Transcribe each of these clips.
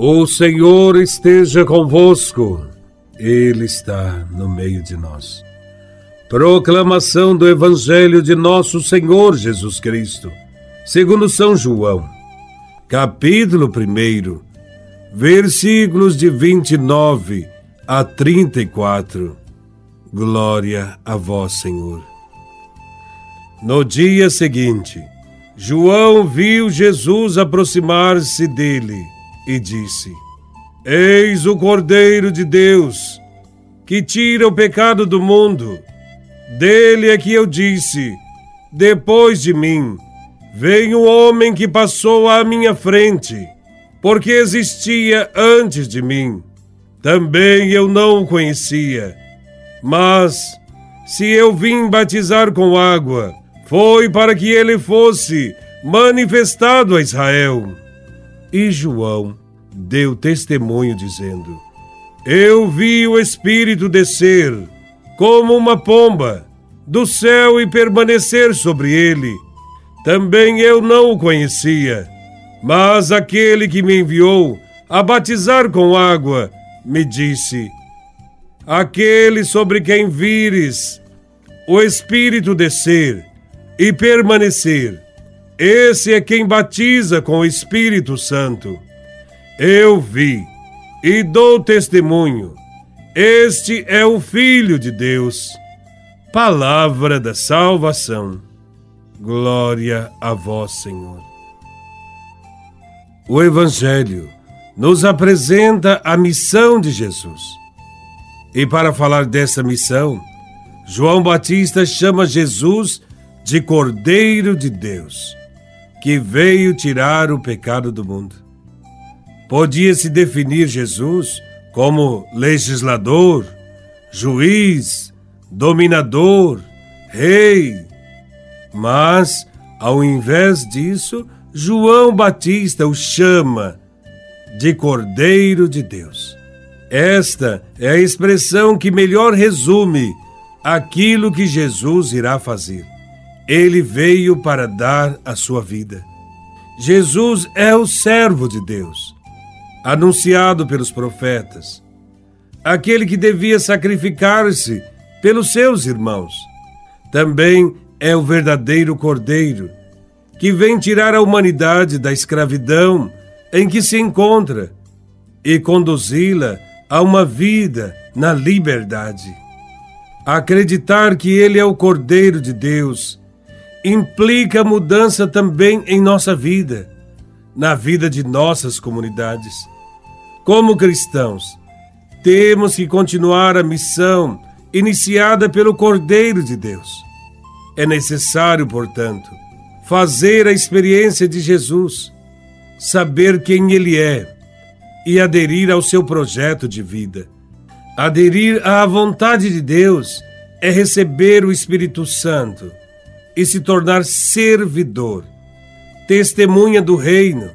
O Senhor esteja convosco, Ele está no meio de nós. Proclamação do Evangelho de Nosso Senhor Jesus Cristo, segundo São João, capítulo 1, versículos de 29 a 34. Glória a vós, Senhor. No dia seguinte, João viu Jesus aproximar-se dele e disse: Eis o Cordeiro de Deus, que tira o pecado do mundo. Dele é que eu disse: Depois de mim, vem o homem que passou à minha frente, porque existia antes de mim. Também eu não o conhecia. Mas, se eu vim batizar com água, foi para que ele fosse manifestado a Israel. E João deu testemunho, dizendo: Eu vi o Espírito descer, como uma pomba, do céu e permanecer sobre ele. Também eu não o conhecia, mas aquele que me enviou a batizar com água me disse: Aquele sobre quem vires o Espírito descer e permanecer, esse é quem batiza com o Espírito Santo. Eu vi e dou testemunho. Este é o Filho de Deus. Palavra da salvação. Glória a vós, Senhor. O Evangelho nos apresenta a missão de Jesus. E para falar dessa missão, João Batista chama Jesus de Cordeiro de Deus que veio tirar o pecado do mundo. Podia-se definir Jesus como legislador, juiz, dominador, rei. Mas, ao invés disso, João Batista o chama de Cordeiro de Deus. Esta é a expressão que melhor resume aquilo que Jesus irá fazer. Ele veio para dar a sua vida. Jesus é o servo de Deus, anunciado pelos profetas, aquele que devia sacrificar-se pelos seus irmãos. Também é o verdadeiro Cordeiro, que vem tirar a humanidade da escravidão em que se encontra e conduzi-la a uma vida na liberdade. Acreditar que Ele é o Cordeiro de Deus implica mudança também em nossa vida, na vida de nossas comunidades. Como cristãos, temos que continuar a missão iniciada pelo Cordeiro de Deus. É necessário, portanto, fazer a experiência de Jesus, saber quem Ele é e aderir ao seu projeto de vida. Aderir à vontade de Deus é receber o Espírito Santo e se tornar servidor, testemunha do reino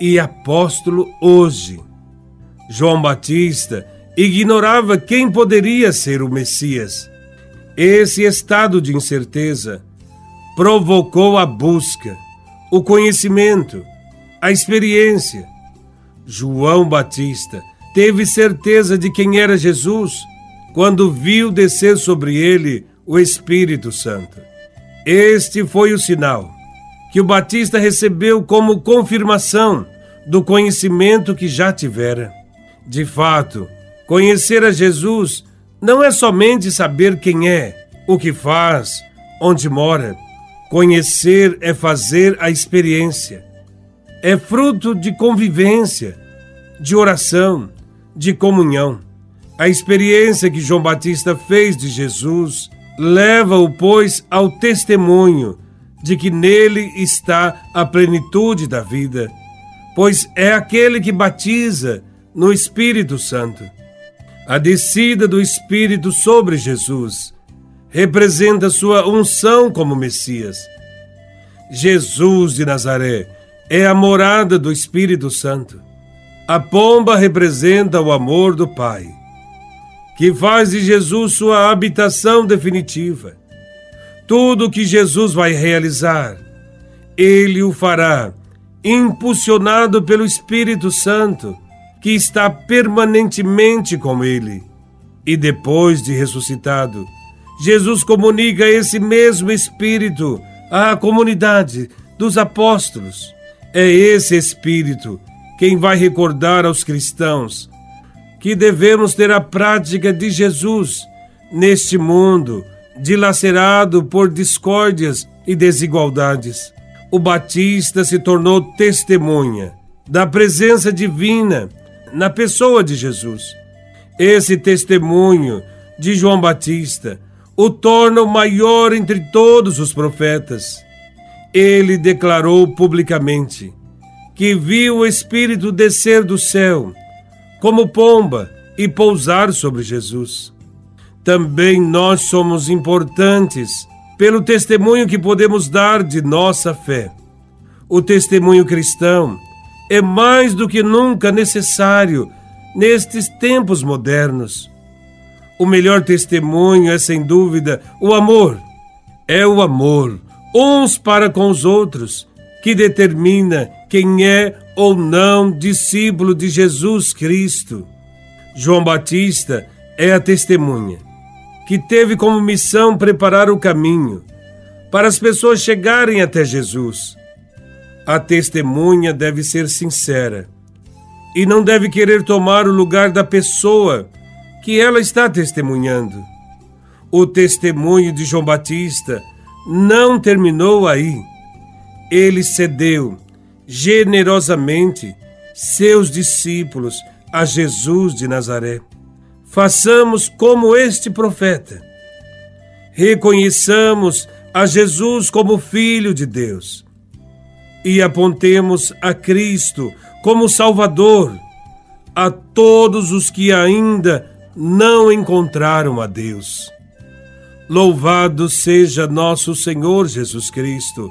e apóstolo hoje. João Batista ignorava quem poderia ser o Messias. Esse estado de incerteza provocou a busca, o conhecimento, a experiência. João Batista teve certeza de quem era Jesus quando viu descer sobre ele o Espírito Santo. Este foi o sinal que o Batista recebeu como confirmação do conhecimento que já tivera. De fato, conhecer a Jesus não é somente saber quem é, o que faz, onde mora. Conhecer é fazer a experiência. É fruto de convivência, de oração, de comunhão. A experiência que João Batista fez de Jesus Leva-o, pois, ao testemunho de que nele está a plenitude da vida, pois é aquele que batiza no Espírito Santo. A descida do Espírito sobre Jesus representa sua unção como Messias. Jesus de Nazaré é a morada do Espírito Santo. A pomba representa o amor do Pai que faz de Jesus sua habitação definitiva. Tudo que Jesus vai realizar, ele o fará impulsionado pelo Espírito Santo, que está permanentemente com ele. E depois de ressuscitado, Jesus comunica esse mesmo Espírito à comunidade dos apóstolos. É esse Espírito quem vai recordar aos cristãos que devemos ter a prática de Jesus neste mundo dilacerado por discórdias e desigualdades. O Batista se tornou testemunha da presença divina na pessoa de Jesus. Esse testemunho de João Batista o torna o maior entre todos os profetas. Ele declarou publicamente que viu o Espírito descer do céu como pomba e pousar sobre Jesus. Também nós somos importantes pelo testemunho que podemos dar de nossa fé. O testemunho cristão é mais do que nunca necessário nestes tempos modernos. O melhor testemunho é, sem dúvida, o amor. É o amor, uns para com os outros, que determina quem é ou não discípulo de Jesus Cristo. João Batista é a testemunha que teve como missão preparar o caminho para as pessoas chegarem até Jesus. A testemunha deve ser sincera e não deve querer tomar o lugar da pessoa que ela está testemunhando. O testemunho de João Batista não terminou aí ele cedeu generosamente seus discípulos a Jesus de Nazaré. Façamos como este profeta. Reconheçamos a Jesus como Filho de Deus e apontemos a Cristo como Salvador a todos os que ainda não encontraram a Deus. Louvado seja nosso Senhor Jesus Cristo